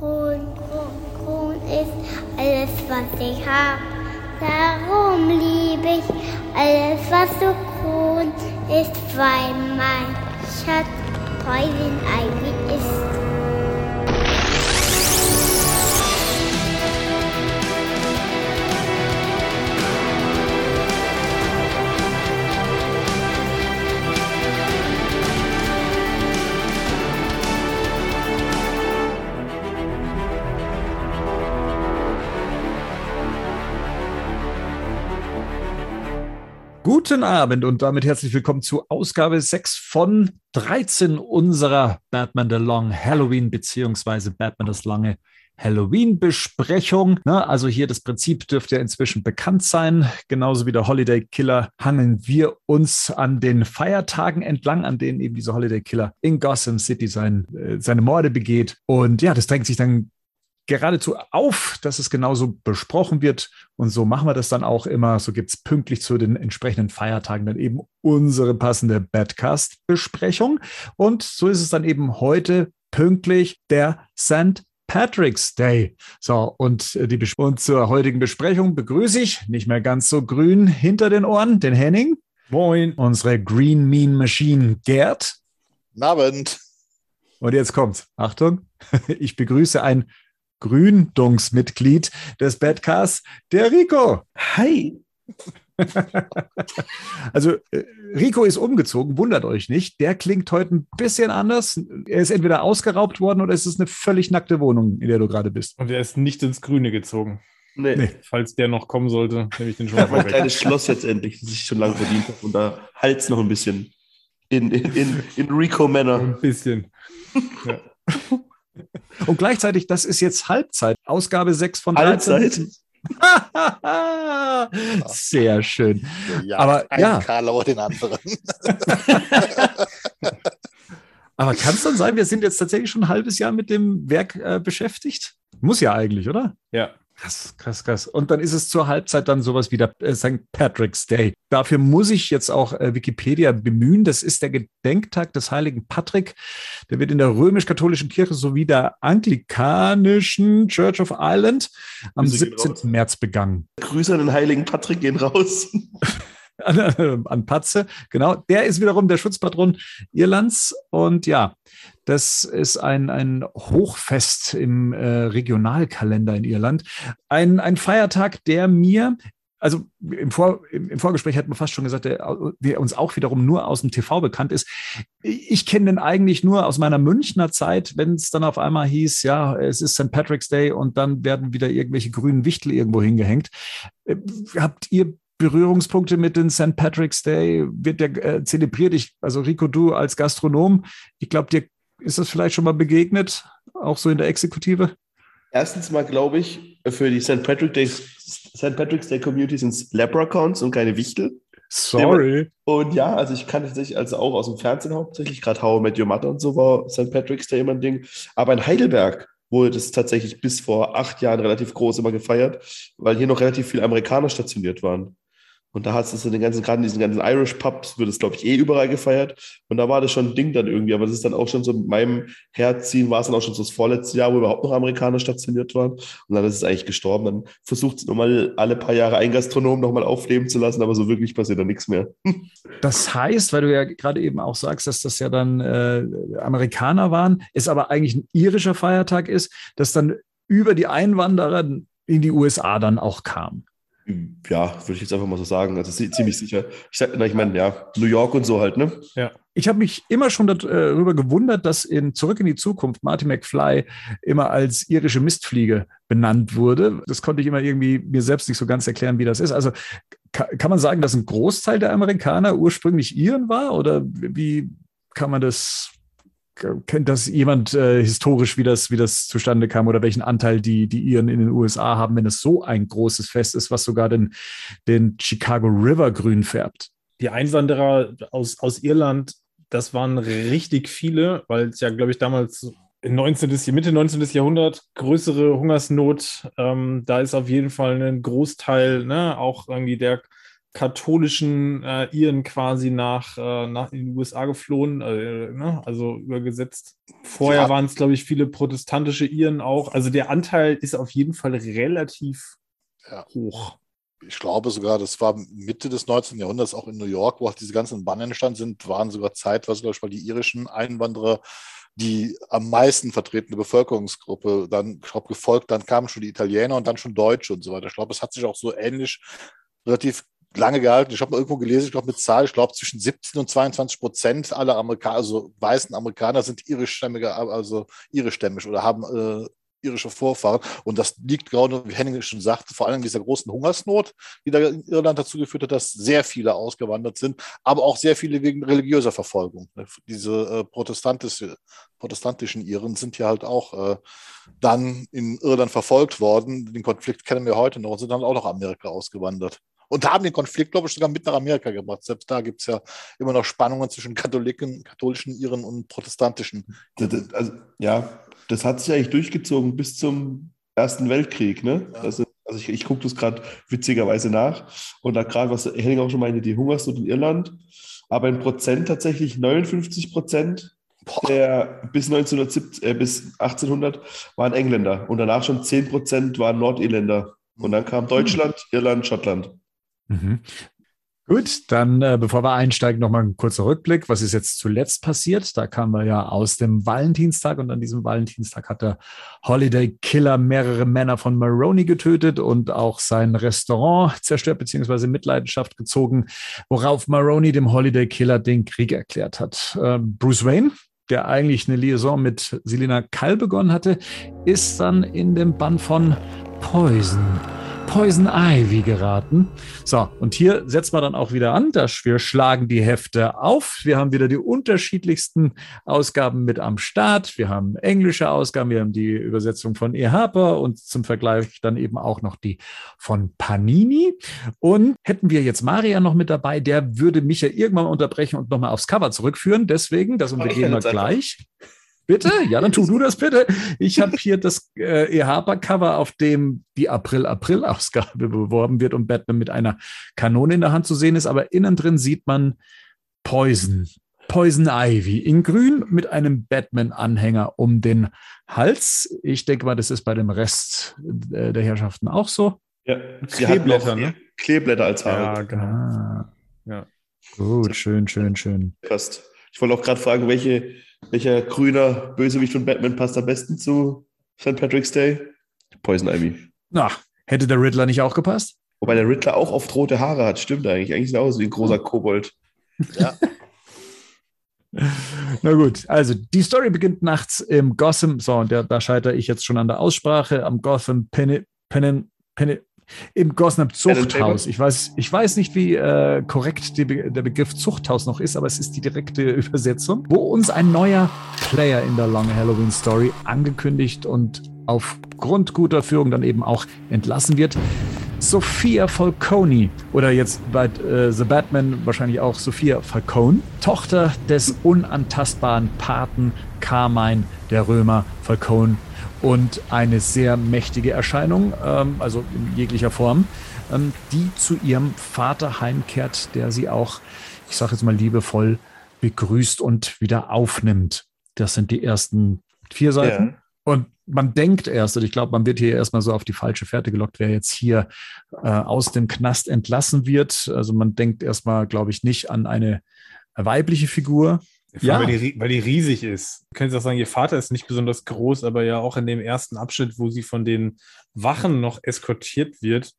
Grün, grün, grün ist alles, was ich hab. Darum liebe ich alles, was so grün ist, weil mein Schatz eigentlich ist. Guten Abend und damit herzlich willkommen zu Ausgabe 6 von 13 unserer Batman the Long Halloween beziehungsweise Batman das lange Halloween-Besprechung. Also hier das Prinzip dürfte ja inzwischen bekannt sein. Genauso wie der Holiday Killer hangeln wir uns an den Feiertagen entlang, an denen eben dieser Holiday Killer in Gotham City sein, äh, seine Morde begeht. Und ja, das drängt sich dann geradezu auf, dass es genauso besprochen wird. Und so machen wir das dann auch immer. So gibt es pünktlich zu den entsprechenden Feiertagen dann eben unsere passende Badcast-Besprechung. Und so ist es dann eben heute pünktlich der St. Patrick's Day. So, und, äh, die, und zur heutigen Besprechung begrüße ich, nicht mehr ganz so grün hinter den Ohren, den Henning. Moin. Unsere Green Mean Machine Gerd. Guten Abend. Und jetzt kommt's. Achtung. Ich begrüße ein Gründungsmitglied des Badcasts, der Rico. Hi. also äh, Rico ist umgezogen, wundert euch nicht. Der klingt heute ein bisschen anders. Er ist entweder ausgeraubt worden oder es ist eine völlig nackte Wohnung, in der du gerade bist. Und er ist nicht ins Grüne gezogen. Nee. nee. Falls der noch kommen sollte, nehme ich den schon mal weg. Ein kleines Schloss jetzt endlich, das ich schon lange verdient habe. Und da Hals noch ein bisschen in, in, in, in Rico-Männer. Ein bisschen. Ja. Und gleichzeitig, das ist jetzt Halbzeit. Ausgabe 6 von 13. Halbzeit. Sehr schön. Ja, Aber ja. Karlauer den anderen. Aber kann es dann sein, wir sind jetzt tatsächlich schon ein halbes Jahr mit dem Werk äh, beschäftigt? Muss ja eigentlich, oder? Ja. Krass, krass, krass. Und dann ist es zur Halbzeit dann sowas wie der äh, St. Patrick's Day. Dafür muss ich jetzt auch äh, Wikipedia bemühen. Das ist der Gedenktag des heiligen Patrick. Der wird in der römisch-katholischen Kirche sowie der anglikanischen Church of Ireland am 17. März begangen. Grüße an den heiligen Patrick gehen raus. an Patze, genau. Der ist wiederum der Schutzpatron Irlands. Und ja, das ist ein, ein Hochfest im äh, Regionalkalender in Irland. Ein, ein Feiertag, der mir also im, Vor, im, Vorgespräch hatten wir fast schon gesagt, der, der, uns auch wiederum nur aus dem TV bekannt ist. Ich kenne den eigentlich nur aus meiner Münchner Zeit, wenn es dann auf einmal hieß, ja, es ist St. Patrick's Day und dann werden wieder irgendwelche grünen Wichtel irgendwo hingehängt. Äh, habt ihr Berührungspunkte mit dem St. Patrick's Day? Wird der äh, zelebriert? Ich, also Rico, du als Gastronom, ich glaube, dir ist das vielleicht schon mal begegnet, auch so in der Exekutive? Erstens mal glaube ich, für die St. Patrick St. Patrick's Day Community sind es Leprechauns und keine Wichtel. Sorry. Und ja, also ich kann tatsächlich also auch aus dem Fernsehen hauptsächlich, gerade How Met Your Mother und so war St. Patrick's Day immer ein Ding. Aber in Heidelberg wurde das tatsächlich bis vor acht Jahren relativ groß immer gefeiert, weil hier noch relativ viele Amerikaner stationiert waren. Und da hast du in den ganzen, gerade in diesen ganzen Irish Pubs, wird es, glaube ich, eh überall gefeiert. Und da war das schon ein Ding dann irgendwie. Aber das ist dann auch schon so mit meinem Herziehen, war es dann auch schon so das vorletzte Jahr, wo überhaupt noch Amerikaner stationiert waren. Und dann ist es eigentlich gestorben. Dann versucht es nochmal alle paar Jahre ein Gastronom nochmal aufleben zu lassen, aber so wirklich passiert da nichts mehr. Das heißt, weil du ja gerade eben auch sagst, dass das ja dann äh, Amerikaner waren, es aber eigentlich ein irischer Feiertag ist, dass dann über die Einwanderer in die USA dann auch kam. Ja, würde ich jetzt einfach mal so sagen. Also ziemlich sicher. Ich, sag, ich meine, ja, New York und so halt, ne? Ja. Ich habe mich immer schon darüber gewundert, dass in Zurück in die Zukunft Marty McFly immer als irische Mistfliege benannt wurde. Das konnte ich immer irgendwie mir selbst nicht so ganz erklären, wie das ist. Also kann man sagen, dass ein Großteil der Amerikaner ursprünglich Iren war? Oder wie kann man das kennt das jemand äh, historisch, wie das, wie das zustande kam oder welchen Anteil die, die Iren in den USA haben, wenn es so ein großes Fest ist, was sogar den, den Chicago River grün färbt? Die Einwanderer aus, aus Irland, das waren richtig viele, weil es ja, glaube ich, damals 19. Mitte 19. Jahrhundert größere Hungersnot. Ähm, da ist auf jeden Fall ein Großteil, ne, auch irgendwie der katholischen äh, Iren quasi nach, äh, nach in die USA geflohen, äh, ne? also übergesetzt. Vorher Ja. waren es, glaube ich, viele protestantische Iren auch. Also der Anteil ist auf jeden Fall relativ Ja. hoch. ich glaube sogar, das war Mitte des 19. Jahrhunderts, auch in New York, wo auch diese ganzen Bannen entstanden sind, waren sogar zeitweise, glaube ich, mal die irischen Einwanderer die am meisten vertretene Bevölkerungsgruppe. Dann, ich glaube, gefolgt, dann kamen schon die Italiener und dann schon Deutsche und so weiter. Ich glaube, es hat sich auch so ähnlich relativ lange gehalten. Ich habe mal irgendwo gelesen, ich glaube, mit Zahl, ich glaube, zwischen 17 und 22 Prozent aller Amerikaner, also weißen Amerikaner sind irischstämmige, also irischstämmig oder haben äh, irische Vorfahren. Und das liegt gerade, wie Henning schon sagte, vor allem dieser großen Hungersnot, die da in Irland dazu geführt hat, dass sehr viele ausgewandert sind, aber auch sehr viele wegen religiöser Verfolgung. Diese äh, protestantische, protestantischen Iren sind ja halt auch äh, dann in Irland verfolgt worden. Den Konflikt kennen wir heute noch und sind dann auch nach Amerika ausgewandert. Und haben den Konflikt, glaube ich, sogar mit nach Amerika gebracht. Selbst da gibt es ja immer noch Spannungen zwischen Katholiken, katholischen Iren und protestantischen. Das, das, also, ja, das hat sich eigentlich durchgezogen bis zum Ersten Weltkrieg. Ne? Ja. Also ich, ich gucke das gerade witzigerweise nach. Und da gerade, was Henning auch schon meinte, die Hungersnot in Irland. Aber in Prozent tatsächlich 59 Prozent der bis 1970, äh, bis 1800 waren Engländer. Und danach schon 10 Prozent waren Nordirländer. Und dann kam Deutschland, Irland, Schottland. Mhm. Gut, dann äh, bevor wir einsteigen, nochmal ein kurzer Rückblick. Was ist jetzt zuletzt passiert? Da kamen wir ja aus dem Valentinstag und an diesem Valentinstag hat der Holiday Killer mehrere Männer von Maroney getötet und auch sein Restaurant zerstört bzw. Mitleidenschaft gezogen, worauf Maroney dem Holiday Killer den Krieg erklärt hat. Ähm, Bruce Wayne, der eigentlich eine Liaison mit Selina Kall begonnen hatte, ist dann in den Bann von Poison Poison Ivy geraten. So, und hier setzen wir dann auch wieder an. dass Wir schlagen die Hefte auf. Wir haben wieder die unterschiedlichsten Ausgaben mit am Start. Wir haben englische Ausgaben, wir haben die Übersetzung von E. Harper und zum Vergleich dann eben auch noch die von Panini. Und hätten wir jetzt Maria noch mit dabei, der würde mich ja irgendwann unterbrechen und nochmal aufs Cover zurückführen. Deswegen, das umgehen wir jetzt einfach. Bitte? Ja, dann tu du das bitte. Ich habe hier das äh, E. Harper-Cover, auf dem die April-April-Ausgabe beworben wird und Batman mit einer Kanone in der Hand zu sehen ist, aber innen drin sieht man Poison. Poison Ivy in grün mit einem Batman-Anhänger um den Hals. Ich denke mal, das ist bei dem Rest äh, der Herrschaften auch so. Ja, Kleeblätter, ne? Kleeblätter als Ja, Haare. genau. Ah. Ja. Gut, schön, schön, schön. Passt. Ich wollte auch gerade fragen, welche, welcher grüner Bösewicht von Batman passt am besten zu St. Patrick's Day? Poison Ivy. Na, hätte der Riddler nicht auch gepasst? Wobei der Riddler auch oft rote Haare hat. Stimmt eigentlich. Eigentlich sieht er aus wie ein großer Kobold. ja. Na gut, also die Story beginnt nachts im Gotham, so, und der, da scheitere ich jetzt schon an der Aussprache, am Gotham Penny, Penny, Penny, im Gotham Zuchthaus. Ich weiß, ich weiß nicht, wie äh, korrekt Be- der Begriff Zuchthaus noch ist, aber es ist die direkte Übersetzung, wo uns ein neuer Player in der Long Halloween Story angekündigt und aufgrund guter Führung dann eben auch entlassen wird. Sophia Falcone oder jetzt bei äh, The Batman wahrscheinlich auch Sophia Falcone, Tochter des unantastbaren Paten Carmine der Römer Falcone und eine sehr mächtige Erscheinung, ähm, also in jeglicher Form, ähm, die zu ihrem Vater heimkehrt, der sie auch, ich sage jetzt mal liebevoll, begrüßt und wieder aufnimmt. Das sind die ersten vier Seiten. Und man denkt erst, und ich glaube, man wird hier erstmal so auf die falsche Fährte gelockt, wer jetzt hier äh, aus dem Knast entlassen wird. Also man denkt erstmal, glaube ich, nicht an eine weibliche Figur. Ja. Weil, die, weil die riesig ist. Können Sie auch sagen, Ihr Vater ist nicht besonders groß, aber ja auch in dem ersten Abschnitt, wo sie von den Wachen noch eskortiert wird,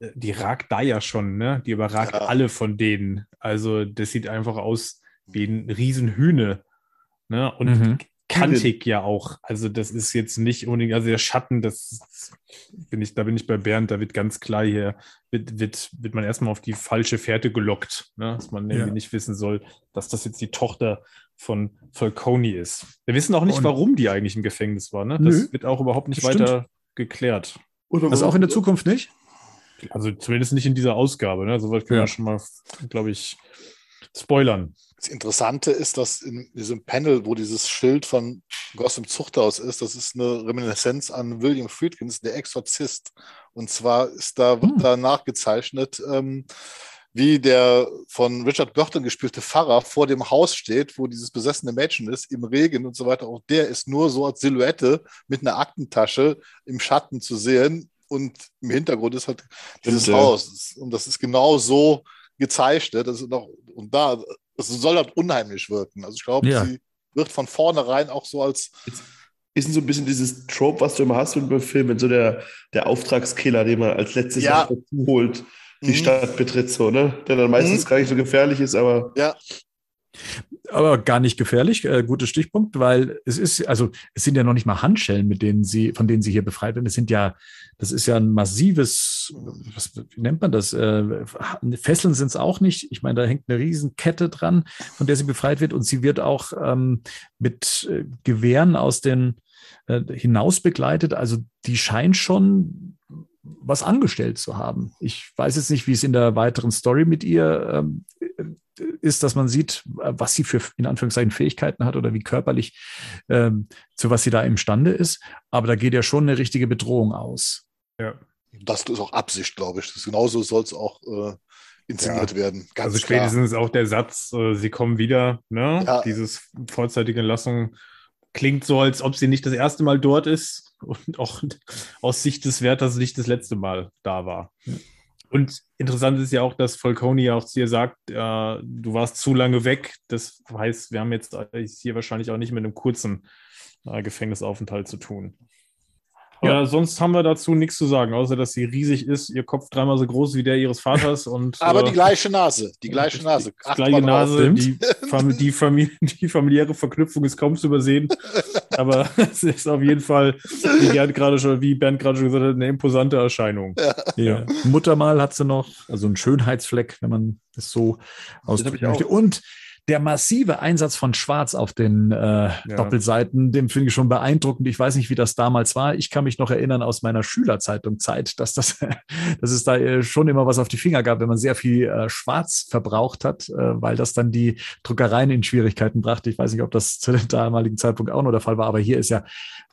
äh, die ragt da ja schon, ne? Die überragt Ja. alle von denen. Also das sieht einfach aus wie ein Riesenhühne. Ne? Und Mhm. Kantig ja auch. Also das ist jetzt nicht unbedingt, also der Schatten, das bin ich, da bin ich bei Bernd, da wird ganz klar hier, wird, wird, wird man erstmal auf die falsche Fährte gelockt, ne? dass man irgendwie Ja. nicht wissen soll, dass das jetzt die Tochter von Falcone ist. Wir wissen auch nicht, Und- warum die eigentlich im Gefängnis war. Ne? Nö. Das wird auch überhaupt nicht Stimmt. weiter geklärt. Oder Also auch in der Zukunft nicht? Also zumindest nicht in dieser Ausgabe. Ne? Soweit können Ja. wir schon mal, glaube ich, spoilern. Das Interessante ist, dass in diesem Panel, wo dieses Schild von Gotham Zuchthaus ist, das ist eine Reminiszenz an William Friedkins, der Exorzist. Und zwar ist da, wird Hm. da nachgezeichnet, ähm, wie der von Richard Burton gespielte Pfarrer vor dem Haus steht, wo dieses besessene Mädchen ist, im Regen und so weiter. Auch der ist nur so als Silhouette mit einer Aktentasche im Schatten zu sehen. Und im Hintergrund ist halt dieses Stimmt. Haus. Und das ist genau so gezeichnet. Das ist noch, und da, es soll halt unheimlich wirken. Also ich glaube, Ja. sie wird von vornherein auch so als Ist so ein bisschen dieses Trope, was du immer hast wenn du beim Film, wenn so der, der Auftragskiller, den man als letztes Ja. dazu holt, die Mhm. Stadt betritt, so, ne? Der dann meistens Mhm. gar nicht so gefährlich ist, aber ja, Aber gar nicht gefährlich, äh, guter Stichpunkt, weil es ist, also es sind ja noch nicht mal Handschellen, mit denen sie, von denen sie hier befreit werden. Es sind ja, das ist ja ein massives, was, wie nennt man das? Äh, Fesseln sind es auch nicht. Ich meine, da hängt eine Riesenkette dran, von der sie befreit wird und sie wird auch ähm, mit äh, Gewehren aus den äh, hinaus begleitet. Also die scheint schon was angestellt zu haben. Ich weiß jetzt nicht, wie es in der weiteren Story mit ihr ähm, ist, dass man sieht, was sie für in Anführungszeichen Fähigkeiten hat oder wie körperlich ähm, zu was sie da imstande ist. Aber da geht ja schon eine richtige Bedrohung aus. Ja. das ist auch Absicht, glaube ich. Das genauso soll es auch äh, inszeniert werden. Ganz also klar. spätestens auch der Satz, äh, sie kommen wieder, ne? Ja. Dieses vorzeitige Entlassung klingt so, als ob sie nicht das erste Mal dort ist und auch aus Sicht des Wärters nicht das letzte Mal da war. Und interessant ist ja auch, dass Falcone ja auch zu ihr sagt, äh, du warst zu lange weg. Das heißt, wir haben jetzt hier wahrscheinlich auch nicht mit einem kurzen äh, Gefängnisaufenthalt zu tun. Ja, sonst haben wir dazu nichts zu sagen, außer dass sie riesig ist, ihr Kopf dreimal so groß wie der ihres Vaters und Aber äh, die gleiche Nase. Die gleiche Nase. die gleiche. Nase, die, Fam die, Famili die familiäre Verknüpfung ist kaum zu übersehen. Aber es ist auf jeden Fall, wie Bernd gerade schon, wie Bernd gerade schon gesagt hat, eine imposante Erscheinung. Ja. Muttermal hat sie noch, also ein Schönheitsfleck, wenn man es so ausdrücken möchte. Und der massive Einsatz von Schwarz auf den äh, Doppelseiten, den finde ich schon beeindruckend. Ich weiß nicht, wie das damals war. Ich kann mich noch erinnern aus meiner Schülerzeitung-Zeit, dass, das, dass es da äh, schon immer was auf die Finger gab, wenn man sehr viel äh, Schwarz verbraucht hat, äh, weil das dann die Druckereien in Schwierigkeiten brachte. Ich weiß nicht, ob das zu dem damaligen Zeitpunkt auch noch der Fall war, aber hier ist ja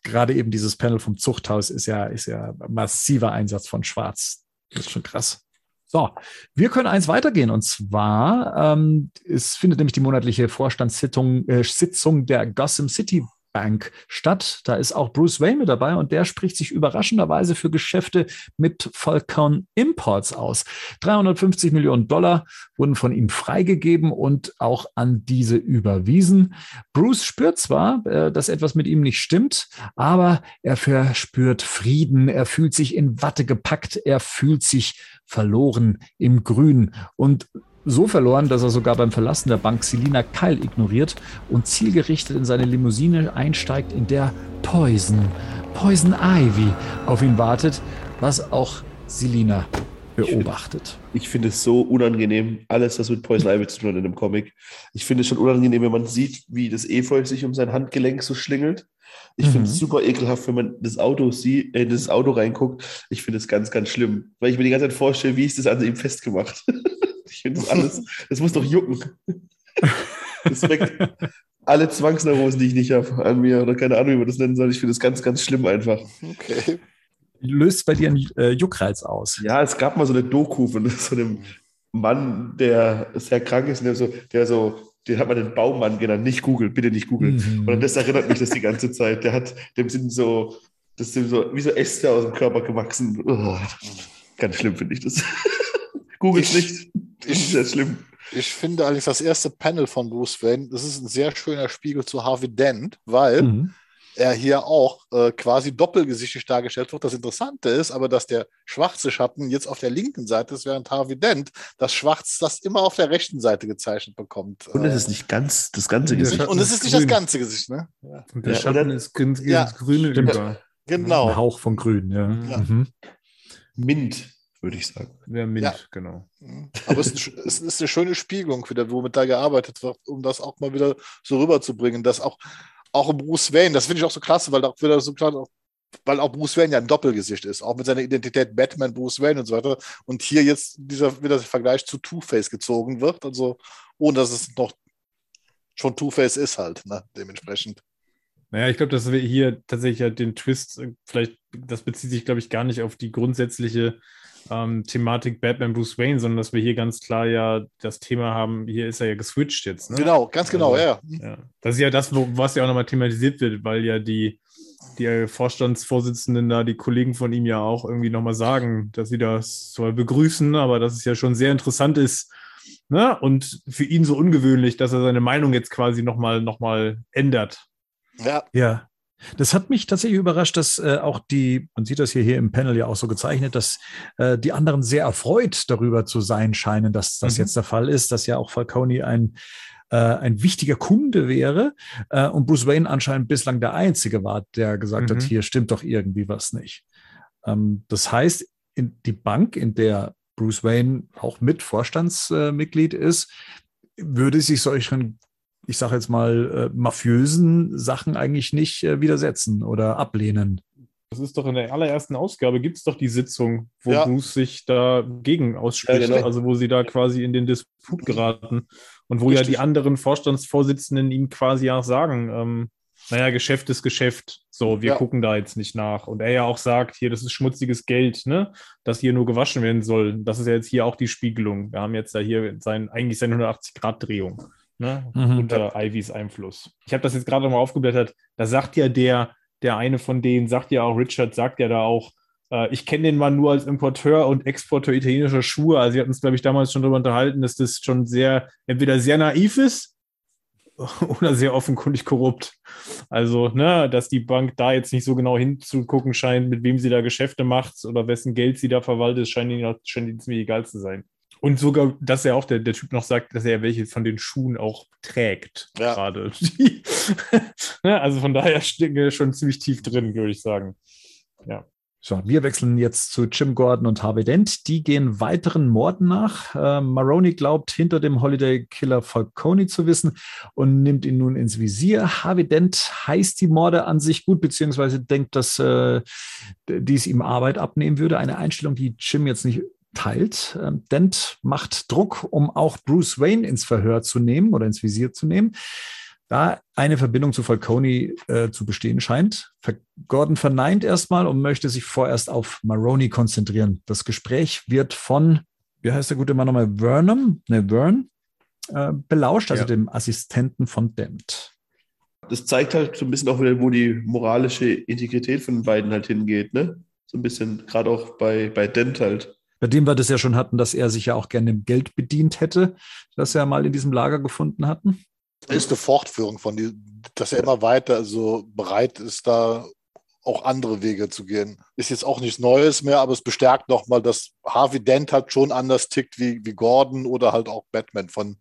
gerade eben dieses Panel vom Zuchthaus ist ja, ist ja massiver Einsatz von Schwarz. Das ist schon krass. So, wir können eins weitergehen. Und zwar, ähm, es findet nämlich die monatliche Vorstandssitzung äh, Sitzung der Gotham City Bank statt. Da ist auch Bruce Wayne mit dabei und der spricht sich überraschenderweise für Geschäfte mit Falcon Imports aus. 350 Millionen Dollar wurden von ihm freigegeben und auch an diese überwiesen. Bruce spürt zwar, äh, dass etwas mit ihm nicht stimmt, aber er verspürt Frieden, er fühlt sich in Watte gepackt, er fühlt sich verloren im Grün und so verloren, dass er sogar beim Verlassen der Bank Selina Kyle ignoriert und zielgerichtet in seine Limousine einsteigt, in der Poison, Poison Ivy auf ihn wartet, was auch Selina beobachtet. ich finde es so unangenehm, alles, was mit Poison Ivy zu tun hat in dem Comic. Ich finde es schon unangenehm, wenn man sieht, wie das Efeu sich um sein Handgelenk so schlingelt. Ich Mhm. finde es super ekelhaft, wenn man das Auto sieht, äh, das Auto reinguckt. Ich finde es ganz, ganz schlimm, weil ich mir die ganze Zeit vorstelle, wie ist das an ihm festgemacht? ich finde das alles, das muss doch jucken. Das weckt alle Zwangsneurosen, die ich nicht habe, an mir oder keine Ahnung, wie man das nennen soll. Ich finde das ganz, ganz schlimm einfach. Okay. Löst bei dir einen äh, Juckreiz aus. Ja, es gab mal so eine Doku von so einem Mann, der sehr krank ist, und der so, der so, den hat man den Baumann genannt, nicht Google, bitte nicht Google. Mhm. Und das erinnert mich das die ganze Zeit. Der hat, dem sind so, das sind so, wie so Äste aus dem Körper gewachsen. Oh, ganz schlimm finde ich das. Google Ich- nicht. Das ist sehr schlimm. Ich finde allerdings das erste Panel von Bruce Wayne, das ist ein sehr schöner Spiegel zu Harvey Dent, weil Mhm. er hier auch äh, quasi doppelgesichtig dargestellt wird. Das Interessante ist aber, dass der schwarze Schatten jetzt auf der linken Seite ist, während Harvey Dent das Schwarz das immer auf der rechten Seite gezeichnet bekommt. Und es Äh, ist nicht ganz das ganze Gesicht. Schatten und es ist ist nicht das grün. ganze Gesicht, ne? Und der Ja, Schatten ist ins, ins Ja, Grüne stimmt. über. Ein Genau. Hauch von Grün, ja. Ja. Mhm. Mint, würde ich sagen. Wer Mint, Ja. genau. Aber es ist, ein sch- es ist eine schöne Spiegelung wieder, womit da gearbeitet wird, um das auch mal wieder so rüberzubringen, dass auch, auch Bruce Wayne, das finde ich auch so klasse, weil auch wieder so klar, weil auch Bruce Wayne ja ein Doppelgesicht ist, auch mit seiner Identität Batman, Bruce Wayne und so weiter. Und hier jetzt dieser wieder der Vergleich zu Two-Face gezogen wird, also ohne dass es noch schon Two-Face ist halt, ne, dementsprechend. Naja, ich glaube, dass wir hier tatsächlich halt den Twist, äh, vielleicht, das bezieht sich, glaube ich, gar nicht auf die grundsätzliche ähm, Thematik Batman Bruce Wayne, sondern dass wir hier ganz klar ja das Thema haben, hier ist er ja geswitcht jetzt. Ne? Genau, ganz genau, Also, ja. Ja. Das ist ja das, wo, was ja auch nochmal thematisiert wird, weil ja die, die Vorstandsvorsitzenden da, die Kollegen von ihm ja auch irgendwie nochmal sagen, dass sie das zwar begrüßen, aber dass es ja schon sehr interessant ist, ne? Und für ihn so ungewöhnlich, dass er seine Meinung jetzt quasi nochmal noch mal ändert. Ja, Ja. Das hat mich tatsächlich überrascht, dass äh, auch die, man sieht das hier, hier im Panel ja auch so gezeichnet, dass äh, die anderen sehr erfreut darüber zu sein scheinen, dass das Mhm. jetzt der Fall ist, dass ja auch Falcone ein, äh, ein wichtiger Kunde wäre äh, und Bruce Wayne anscheinend bislang der Einzige war, der gesagt hat, Mhm. hier stimmt doch irgendwie was Ähm, das heißt, in die Bank, in der Bruce Wayne auch mit Vorstandsmitglied ist, würde sich solchen ich sage jetzt mal, äh, mafiösen Sachen eigentlich nicht äh, widersetzen oder ablehnen. Das ist doch in der allerersten Ausgabe, gibt es doch die Sitzung, wo Ja. Bruce sich dagegen ausspricht, Ja, genau. also wo sie da quasi in den Disput geraten und wo ja Richtig. die anderen Vorstandsvorsitzenden ihm quasi auch sagen, ähm, naja, Geschäft ist Geschäft, so, wir Ja. gucken da jetzt nicht nach. Und er ja auch sagt, hier, das ist schmutziges Geld, ne, das hier nur gewaschen werden soll. Das ist ja jetzt hier auch die Spiegelung. Wir haben jetzt ja hier sein, eigentlich seine 180-Grad-Drehung. Ne, Mhm. unter Ivys Einfluss. Ich habe das jetzt gerade mal aufgeblättert. Da sagt ja der, der eine von denen, sagt ja auch, Richard sagt ja da auch, äh, ich kenne den Mann nur als Importeur und Exporteur italienischer Schuhe. Also, wir hatten uns, glaube ich, damals schon darüber unterhalten, dass das schon sehr, entweder sehr naiv ist oder sehr offenkundig korrupt. Also, ne, dass die Bank da jetzt nicht so genau hinzugucken scheint, mit wem sie da Geschäfte macht oder wessen Geld sie da verwaltet, scheint ihnen, scheint ihnen ziemlich egal zu sein. Und sogar, dass er auch der, der Typ noch sagt, dass er welche von den Schuhen auch trägt, Ja. gerade. Die- Ne, also von daher stecken wir schon ziemlich tief drin, würde ich sagen. So, wir wechseln jetzt zu Jim Gordon und Harvey Dent. Die gehen weiteren Morden nach. Äh, Maroney glaubt, hinter dem Holiday Killer Falcone zu wissen und nimmt ihn nun ins Visier. Harvey Dent heißt die Morde an sich gut, beziehungsweise denkt, dass äh, dies ihm Arbeit abnehmen würde. Eine Einstellung, die Jim jetzt nicht teilt. Ähm, Dent macht Druck, um auch Bruce Wayne ins Verhör zu nehmen oder ins Visier zu nehmen. Da eine Verbindung zu Falcone äh, zu bestehen scheint. Gordon verneint erstmal und möchte sich vorerst auf Maroney konzentrieren. Das Gespräch wird von, wie heißt der gute Mann nochmal, Vernum, ne, Vern, äh, belauscht, also Ja. dem Assistenten von Dent. Das zeigt halt so ein bisschen auch wieder, wo die moralische Integrität von den beiden halt hingeht, ne? So ein bisschen, gerade auch bei, bei Dent halt. Bei dem wir das ja schon hatten, dass er sich ja auch gerne im Geld bedient hätte, das er mal in diesem Lager gefunden hatten. ist eine Fortführung von die, dass er immer weiter so bereit ist, da auch andere Wege zu gehen. Ist jetzt auch nichts Neues mehr, aber es bestärkt nochmal, dass Harvey Dent halt schon anders tickt wie, wie Gordon oder halt auch Batman von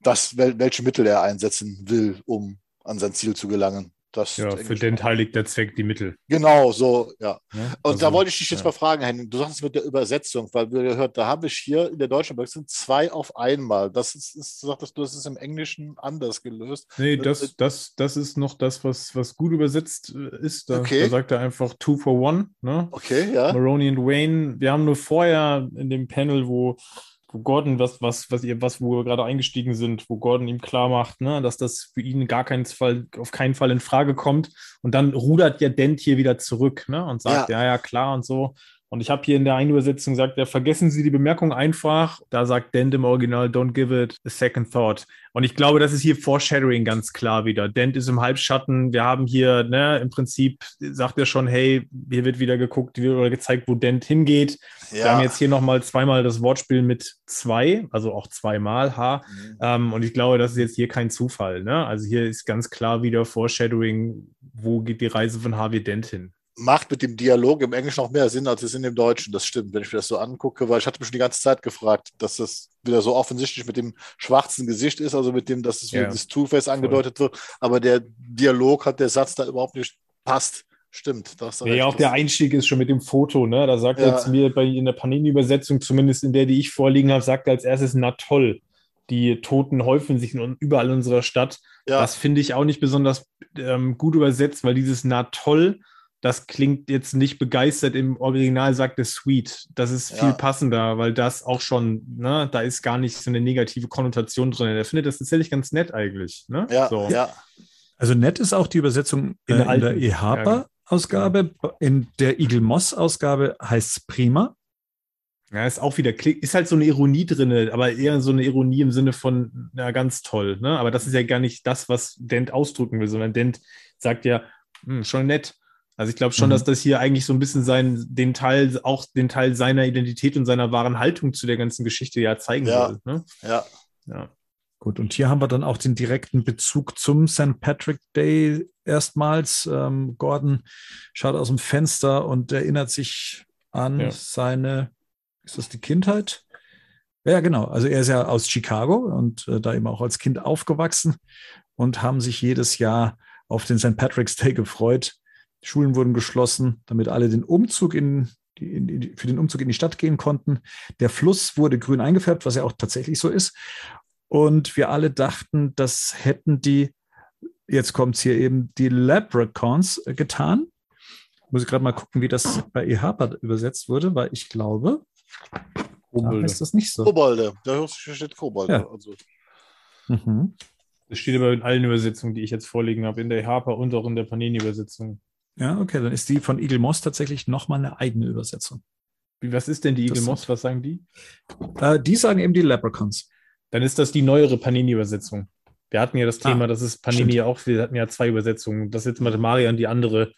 das, wel, welche Mittel er einsetzen will, um an sein Ziel zu gelangen. Das Ja, für den heiligt der Zweck die Mittel. Genau, so, ja. Ne? Und Also, da wollte ich dich jetzt ja. mal fragen, Henning, du sagst es mit der Übersetzung, weil wir gehört, da habe ich hier in der deutschen Übersetzung zwei auf einmal. Das ist, ist du sagtest du, das ist im Englischen anders gelöst. Nee, das, das, das ist noch das, was, was gut übersetzt äh, ist. Da, Okay. da sagt er einfach two for one. Ne? Okay, ja. Maroney und Wayne. Wir haben nur vorher in dem Panel, wo, wo Gordon, was, was, was ihr, was, wo wir gerade eingestiegen sind, wo Gordon ihm klar macht, ne, dass das für ihn gar keinen Fall, auf keinen Fall in Frage kommt. Und dann rudert ja Dent hier wieder zurück, ne, und sagt, ja, ja, klar und so. Und ich habe hier in der Einübersetzung gesagt, ja, vergessen Sie die Bemerkung einfach. Da sagt Dent im Original, don't give it a second thought. Und ich glaube, das ist hier Foreshadowing ganz klar wieder. Dent ist im Halbschatten. Wir haben hier, ne, im Prinzip sagt er schon, hey, hier wird wieder geguckt oder gezeigt, wo Dent hingeht. Wir haben jetzt hier nochmal zweimal das Wortspiel mit zwei, also auch zweimal H. Mhm. Ähm, und ich glaube, das ist jetzt hier kein Zufall. Ne? Also hier ist ganz klar wieder Foreshadowing, wo geht die Reise von Harvey Dent hin. Macht mit dem Dialog im Englischen noch mehr Sinn als es in dem Deutschen. Das stimmt, wenn ich mir das so angucke, weil ich hatte mich schon die ganze Zeit gefragt, dass das wieder so offensichtlich mit dem schwarzen Gesicht ist, also mit dem, dass es Ja, wieder das Two-Face angedeutet wird, aber der Dialog hat der Satz da überhaupt nicht passt. Stimmt, da hast du Ja, auch der Einstieg ist schon mit dem Foto, ne? Da sagt er Ja. jetzt mir bei in der Panini-Übersetzung, zumindest in der, die ich vorliegen habe, sagt er als erstes, na toll. Die Toten häufen sich in, überall in unserer Stadt. ja, Das finde ich auch nicht besonders ähm, gut übersetzt, weil dieses na toll, das klingt jetzt nicht begeistert. Im Original sagt er sweet. Das ist viel Ja. passender, weil das auch schon, ne, da ist gar nicht so eine negative Konnotation drin. Er findet das tatsächlich ganz nett eigentlich. Ne? ja, so. ja. Also nett ist auch die Übersetzung In in, der äh, in der alten, EHPA-Ausgabe. In der Eagle Moss-Ausgabe heißt es prima. Ja, ist auch wieder, ist halt so eine Ironie drin, aber eher so eine Ironie im Sinne von, na, ganz toll, ne? Aber das ist ja gar nicht das, was Dent ausdrücken will, sondern Dent sagt ja, hm, schon nett. Also ich glaube schon, Mhm. dass das hier eigentlich so ein bisschen sein, den Teil, auch den Teil seiner Identität und seiner wahren Haltung zu der ganzen Geschichte ja zeigen Ja. soll. Ne? Ja, Ja. Gut, und hier haben wir dann auch den direkten Bezug zum St. Patrick Day erstmals. Ähm, Gordon schaut aus dem Fenster und erinnert sich an Ja. seine, ist das die Kindheit? Ja, genau. Also er ist ja aus Chicago und äh, da eben auch als Kind aufgewachsen und haben sich jedes Jahr auf den St. Patrick's Day gefreut. Schulen wurden geschlossen, damit alle den Umzug in die, in die, für den Umzug in die Stadt gehen konnten. Der Fluss wurde grün eingefärbt, was ja auch tatsächlich so ist. Und wir alle dachten, das hätten die, jetzt kommt es hier eben, die Leprechauns getan. Muss ich gerade mal gucken, wie das bei E. Harper übersetzt wurde, weil ich glaube, da Kobolde. ist das nicht so. Kobolde. Da steht Kobolde. Ja. Also, Mhm. Das steht aber in allen Übersetzungen, die ich jetzt vorliegen habe, in der Harper und auch in der Panini-Übersetzung. Ja, okay, dann ist die von Eagle Moss tatsächlich nochmal eine eigene Übersetzung. Wie, was ist denn die Das Eagle Moss? Was sagen die? Äh, die sagen eben die Leprechauns. Dann ist das die neuere Panini-Übersetzung. Wir hatten ja das Ah, Thema, das ist Panini stimmt. auch, wir hatten ja zwei Übersetzungen. Das ist jetzt mal Marian die andere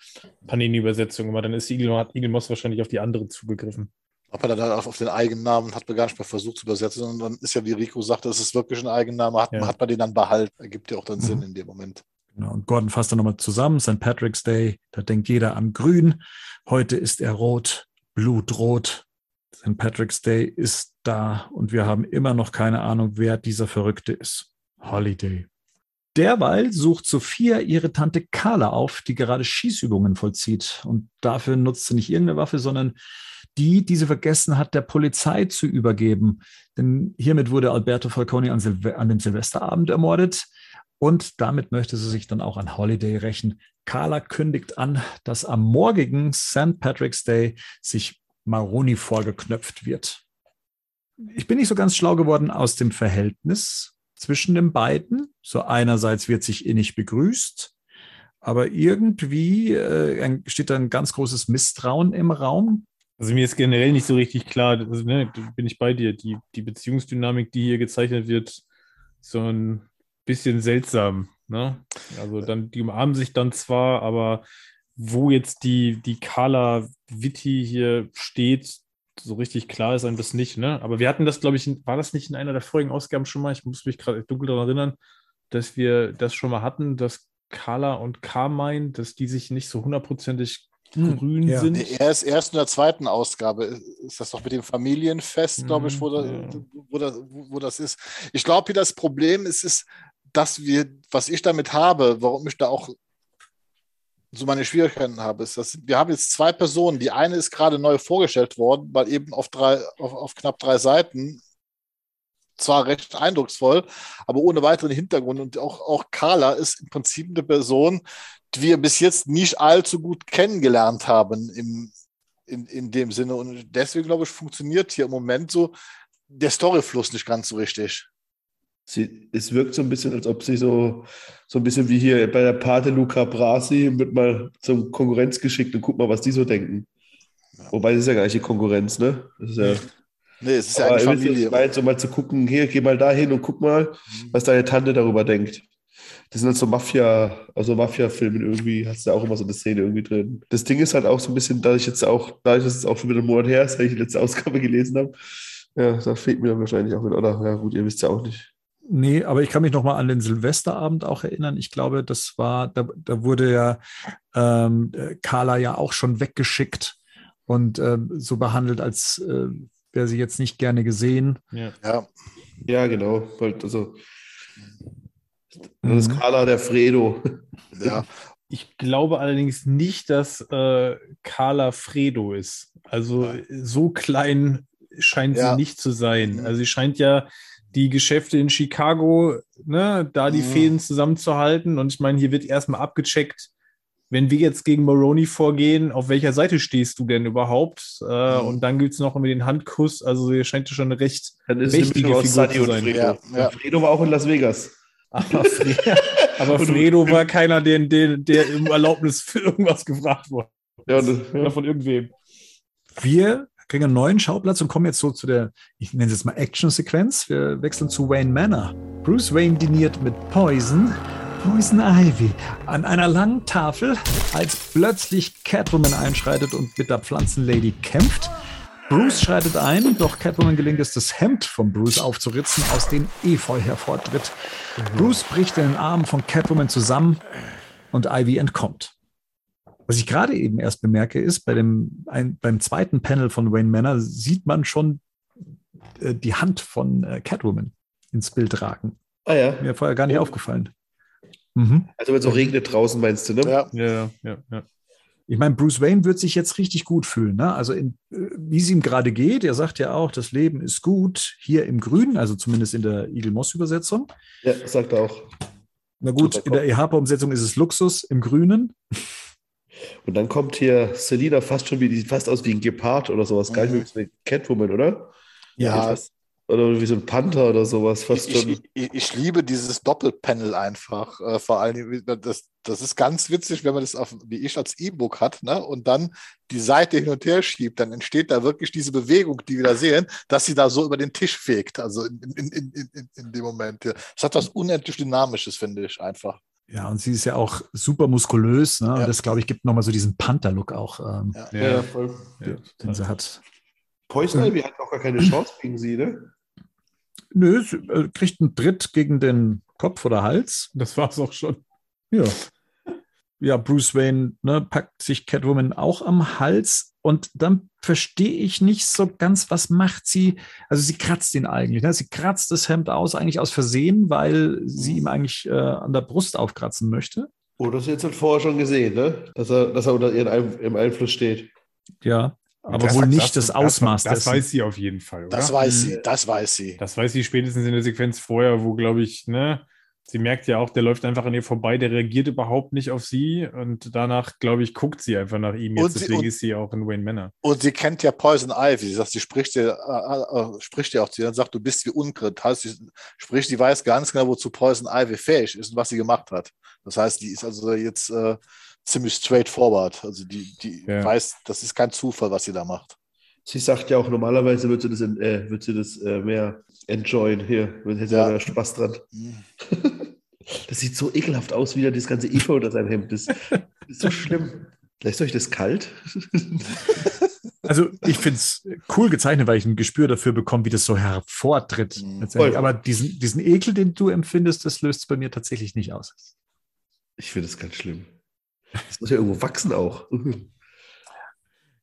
Panini-Übersetzung, aber dann ist die Eagle, hat Eagle Moss wahrscheinlich auf die andere zugegriffen. ob er dann halt auf den Eigennamen hat man gar nicht mehr versucht zu übersetzen, und dann ist ja, wie Rico sagte, es ist wirklich ein Eigenname, hat, Ja. hat man den dann behalten. Ergibt ja auch dann Sinn Mhm. in dem Moment. Genau, und Gordon fasst dann nochmal zusammen, St. Patrick's Day, da denkt jeder an Grün. Heute ist er rot, blutrot. St. Patrick's Day ist da und wir haben immer noch keine Ahnung, wer dieser Verrückte ist. Holiday. Derweil sucht Sophia ihre Tante Carla auf, die gerade Schießübungen vollzieht. Und dafür nutzt sie nicht irgendeine Waffe, sondern die, die sie vergessen hat, der Polizei zu übergeben. Denn hiermit wurde Alberto Falcone an, Silve an dem Silvesterabend ermordet. Und damit möchte sie sich dann auch an Holiday rächen. Carla kündigt an, dass am morgigen St. Patrick's Day sich Maroni vorgeknöpft wird. Ich bin nicht so ganz schlau geworden aus dem Verhältnis zwischen den beiden. So einerseits wird sich innig begrüßt, aber irgendwie äh, steht da ein ganz großes Misstrauen im Raum. Also mir ist generell nicht so richtig klar, also, ne, bin ich bei dir, die, die Beziehungsdynamik, die hier gezeichnet wird, so ein bisschen seltsam. Ne? Also dann, die umarmen sich dann zwar, aber wo jetzt die, die Carla Witti hier steht, so richtig klar ist einem das nicht. Ne? Aber wir hatten das, glaube ich, in- war das nicht in einer der vorigen Ausgaben schon mal? Ich muss mich gerade dunkel daran erinnern, dass wir das schon mal hatten, dass Carla und Carmine, dass die sich nicht so hundertprozentig Hm, grün ja. sind. Nee, er ist erst in der zweiten Ausgabe. Ist das doch mit dem Familienfest, glaube ich, wo, da, Ja. wo, da, wo wo das ist. Ich glaube, hier das Problem ist, ist, dass wir, was ich damit habe, warum ich da auch so meine Schwierigkeiten habe, ist, dass wir haben jetzt zwei Personen. Die eine ist gerade neu vorgestellt worden, weil eben auf, drei, auf, auf knapp drei Seiten zwar recht eindrucksvoll, aber ohne weiteren Hintergrund. Und auch, auch Carla ist im Prinzip eine Person, die wir bis jetzt nicht allzu gut kennengelernt haben im, in, in dem Sinne. Und deswegen, glaube ich, funktioniert hier im Moment so der Storyfluss nicht ganz so richtig. Sie, es wirkt so ein bisschen, als ob sie so, so ein bisschen wie hier bei der Pate Luca Brasi wird mal zum Konkurrenz geschickt und guck mal, was die so denken. Wobei das ist ja gar nicht die Konkurrenz, ne? Das ist ja, Nee, es ist ja ich Familie. meine, so mal zu gucken, hier, geh mal da hin und guck mal, was deine Tante darüber denkt. Das sind halt so Mafia, also Mafia-Filmen irgendwie, hast du ja auch immer so eine Szene irgendwie drin. Das Ding ist halt auch so ein bisschen, da ich jetzt auch, da ich das jetzt auch schon wieder einen Monat her ist, seit ich die letzte Ausgabe gelesen habe, ja, da fehlt mir dann wahrscheinlich auch wieder, oder? Ja, gut, ihr wisst ja auch nicht. Nee, aber ich kann mich noch mal an den Silvesterabend auch erinnern. Ich glaube, das war, da, da wurde ja ähm, äh, Carla ja auch schon weggeschickt und ähm, so behandelt, als äh, wäre sie jetzt nicht gerne gesehen. Ja. Ja, Ja, genau. Also, das ist Mhm. Carla der Fredo. ja. Ich glaube allerdings nicht, dass äh, Carla Fredo ist. Also so klein scheint Ja. sie nicht zu sein. Mhm. Also sie scheint ja die Geschäfte in Chicago, ne, da die Mhm. Fäden zusammenzuhalten. Und ich meine, hier wird erstmal abgecheckt, wenn wir jetzt gegen Moroni vorgehen, auf welcher Seite stehst du denn überhaupt? Äh, Mhm. Und dann gibt es noch immer den Handkuss. Also hier scheint schon eine recht Dann ist mächtige Figur zu sein. Fredo. Ja, ja. Fredo war auch in Las Vegas. Aber, Fre aber Fredo war keiner, der, der, der um Erlaubnis für irgendwas gefragt wurde. Ja, Oder ja. von irgendwem. Wir kriegen einen neuen Schauplatz und kommen jetzt so zu der, ich nenne es jetzt mal Action-Sequenz. Wir wechseln zu Wayne Manor. Bruce Wayne diniert mit Poison, Poison Ivy, an einer langen Tafel, als plötzlich Catwoman einschreitet und mit der Pflanzenlady kämpft. Bruce schreitet ein, doch Catwoman gelingt es, das Hemd von Bruce aufzuritzen, aus dem Efeu hervortritt. Bruce bricht in den Armen von Catwoman zusammen und Ivy entkommt. Was ich gerade eben erst bemerke, ist, bei dem, ein, beim zweiten Panel von Wayne Manor sieht man schon äh, die Hand von äh, Catwoman ins Bild ragen. Ah ja. Mir vorher gar nicht aufgefallen. Mhm. Also wenn es so regnet draußen, meinst du, ne? Ja. Ja, ja, ja. Ich meine, Bruce Wayne wird sich jetzt richtig gut fühlen. Ne? Also, in, äh, wie es ihm gerade geht, er sagt ja auch, das Leben ist gut hier im Grünen, also zumindest in der Eagle Moss Übersetzung. Ja, sagt er auch. Na gut, in der EHPA-Umsetzung ist es Luxus im Grünen. Und dann kommt hier Selina fast schon wie, die sieht fast aus wie ein Gepard oder sowas. Gar nicht Mhm. mehr wie eine Catwoman, oder? Ja. Oder wie so ein Panther oder sowas. Fast Ich, schon. ich, ich, ich liebe dieses Doppelpanel einfach. Äh, vor allem, das, das ist ganz witzig, wenn man das auf, wie ich als E-Book hat, ne? und dann die Seite hin und her schiebt, dann entsteht da wirklich diese Bewegung, die wir da sehen, dass sie da so über den Tisch fegt. Also in, in, in, in, in- in dem Moment. Ja. Das hat was unendlich Dynamisches, finde ich einfach. Ja, und sie ist ja auch super muskulös. Ne? Und Ja. das, glaube ich, gibt nochmal so diesen Panther-Look auch, ähm, Ja. ja, voll. ja, den sie hat. Poison Ivy hat auch gar keine Chance gegen sie, ne? Nö, sie äh, kriegt einen Tritt gegen den Kopf oder Hals. Das war's auch schon. Ja. Ja, Bruce Wayne ne, packt sich Catwoman auch am Hals und dann verstehe ich nicht so ganz, was macht sie. Also sie kratzt ihn eigentlich. Ne? Sie kratzt das Hemd aus, eigentlich aus Versehen, weil sie ihm eigentlich äh, an der Brust aufkratzen möchte. Oh, das jetzt halt vorher schon gesehen, ne? Dass er, dass er unter im Einfluss steht. Ja, aber Das- wohl nicht das, Ausmaß Das, das weiß sie auf jeden Fall, oder? Das weiß sie, das weiß sie. Das weiß sie spätestens in der Sequenz vorher, wo, glaube ich, ne, sie merkt ja auch, der läuft einfach an ihr vorbei, der reagiert überhaupt nicht auf sie und danach, glaube ich, guckt sie einfach nach ihm. Jetzt Und sie- deswegen und- ist sie auch in Wayne Manor. Und sie kennt ja Poison Ivy. Sie sagt, sie spricht ja, äh, äh, spricht ja auch zu ihr und sagt, du bist wie Unkrit. Heißt, sie, sprich, sie weiß ganz genau, wozu Poison Ivy fähig ist und was sie gemacht hat. Das heißt, die ist also jetzt äh, ziemlich straightforward. Also die, die Ja. weiß, das ist kein Zufall, was sie da macht. Sie sagt ja auch, normalerweise wird sie das, in, äh, wird sie das äh, mehr enjoyen hier. Hätte sie Ja. mehr Spaß dran. Das sieht so ekelhaft aus, wie da das ganze Efeu unter seinem Hemd ist. Das ist so schlimm. Lässt euch das kalt? Also ich finde es cool gezeichnet, weil ich ein Gespür dafür bekomme, wie das so hervortritt. Mhm. Voll. Aber diesen, diesen Ekel, den du empfindest, das löst es bei mir tatsächlich nicht aus. Ich finde das ganz schlimm. Das muss ja irgendwo wachsen auch.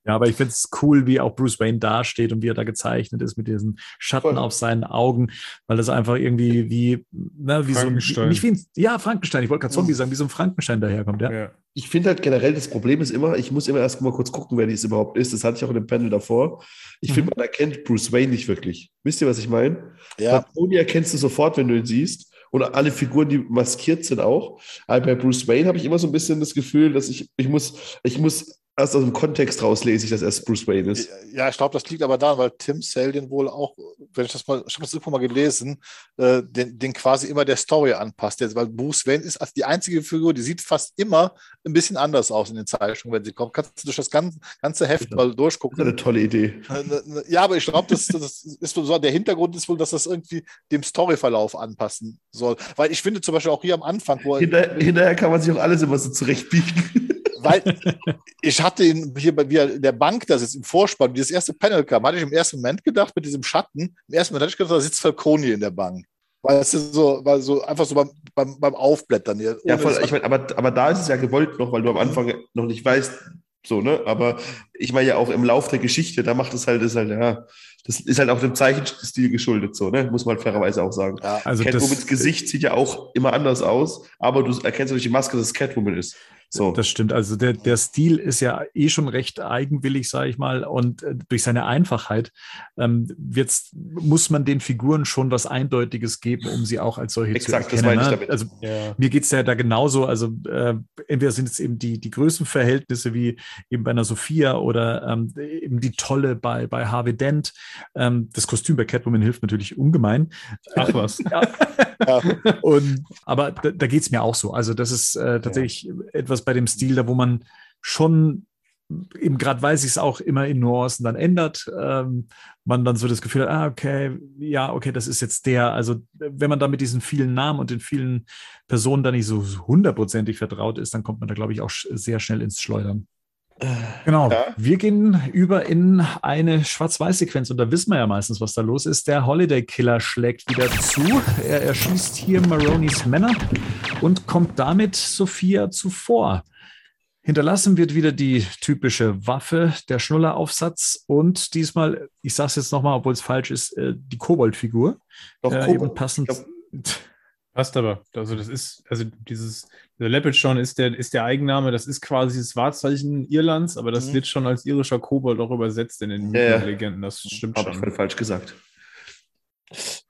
Ja, aber ich finde es cool, wie auch Bruce Wayne dasteht und wie er da gezeichnet ist mit diesen Schatten Voll. auf seinen Augen, weil das einfach irgendwie wie, na, wie so ein, Frankenstein. nicht wie ein, ja, Frankenstein, ich wollte gerade Zombie sagen, wie so ein Frankenstein daherkommt, ja. Ja. Ich finde halt generell, das Problem ist immer, ich muss immer erst mal kurz gucken, wer dies überhaupt ist. Das hatte ich auch in dem Panel davor. Ich finde, man erkennt Bruce Wayne nicht wirklich. Wisst ihr, was ich meine? Ja, Tony erkennst du sofort, wenn du ihn siehst. Und alle Figuren, die maskiert sind auch. Aber bei Bruce Wayne habe ich immer so ein bisschen das Gefühl, dass ich, ich muss, ich muss erst aus dem Kontext raus lese ich, dass er Bruce Wayne ist. ja, ich glaube, das liegt aber daran, weil Tim Sale den wohl auch, wenn ich das mal, ich habe das irgendwo mal gelesen, äh, den, den quasi immer der Story anpasst. Der, weil Bruce Wayne ist als die einzige Figur, die sieht fast immer ein bisschen anders aus in den Zeichnungen, wenn sie kommt. Kannst du durch das ganze, ganze Heft Ja. mal Das ist durchgucken. eine tolle Idee. Äh, ne, ne, Ja, aber ich glaube, das, das ist so, der Hintergrund ist wohl, dass das irgendwie dem Storyverlauf anpassen soll. Weil ich finde zum Beispiel auch hier am Anfang, wo er, Hinter, hinterher kann man sich auch alles immer so zurechtbiegen. weil ich hatte ihn hier bei mir in der Bank, da sitzt im Vorspann, wie das erste Panel kam, hatte ich im ersten Moment gedacht, mit diesem Schatten, im ersten Moment hatte ich gedacht, da sitzt Falcone in der Bank. Weil es ist so, weil so einfach so beim, beim, beim Aufblättern hier. Ja, voll. das- Ich mein, aber, aber da ist es ja gewollt noch, weil du am Anfang noch nicht weißt, so, ne? Aber ich meine ja auch im Lauf der Geschichte, da macht es halt, ist halt, ja, das ist halt auch dem Zeichenstil geschuldet, so, ne? Muss man fairerweise auch sagen. ja, Also Catwomans das, Gesicht sieht ja auch immer anders aus, aber du erkennst durch die Maske, dass es Catwoman ist. So. Das stimmt. Also der, der Stil ist ja eh schon recht eigenwillig, sage ich mal. Und äh, durch seine Einfachheit ähm, wird's, muss man den Figuren schon was Eindeutiges geben, um sie auch als solche Exakt, zu das erkennen. meine ich ne? damit. Also Ja. mir geht's ja da genauso. Also äh, entweder sind es eben die, die Größenverhältnisse wie eben bei einer Sophia oder ähm, eben die Tolle bei, bei Harvey Dent. Ähm, das Kostüm bei Catwoman hilft natürlich ungemein. Ach was. Ja. Ja. Und, aber da, da geht es mir auch so. Also, das ist äh, tatsächlich etwas bei dem Stil, da wo man schon eben gerade weil sich es auch immer in Nuancen dann ändert, ähm, man dann so das Gefühl hat, ah, okay, ja, okay, das ist jetzt der. Also wenn man da mit diesen vielen Namen und den vielen Personen da nicht so hundertprozentig vertraut ist, dann kommt man da, glaube ich, auch sehr schnell ins Schleudern. Genau. Ja. Wir gehen über in eine Schwarz-Weiß-Sequenz und da wissen wir ja meistens, was da los ist. Der Holiday Killer schlägt wieder zu. Er erschießt hier Maronis Männer und kommt damit Sophia zuvor. Hinterlassen wird wieder die typische Waffe, der Schnulleraufsatz und diesmal, ich sage es jetzt nochmal, obwohl es falsch ist, äh, die Kobold-Figur. Doch, äh, Kobold. passend. Passt aber. Also das ist, also dieses, der Leopardshon ist der, ist der Eigenname, das ist quasi das Wahrzeichen Irlands, aber das mhm. wird schon als irischer Kobold auch übersetzt in den ja, Legenden. Das stimmt Hab schon. Ich falsch gesagt.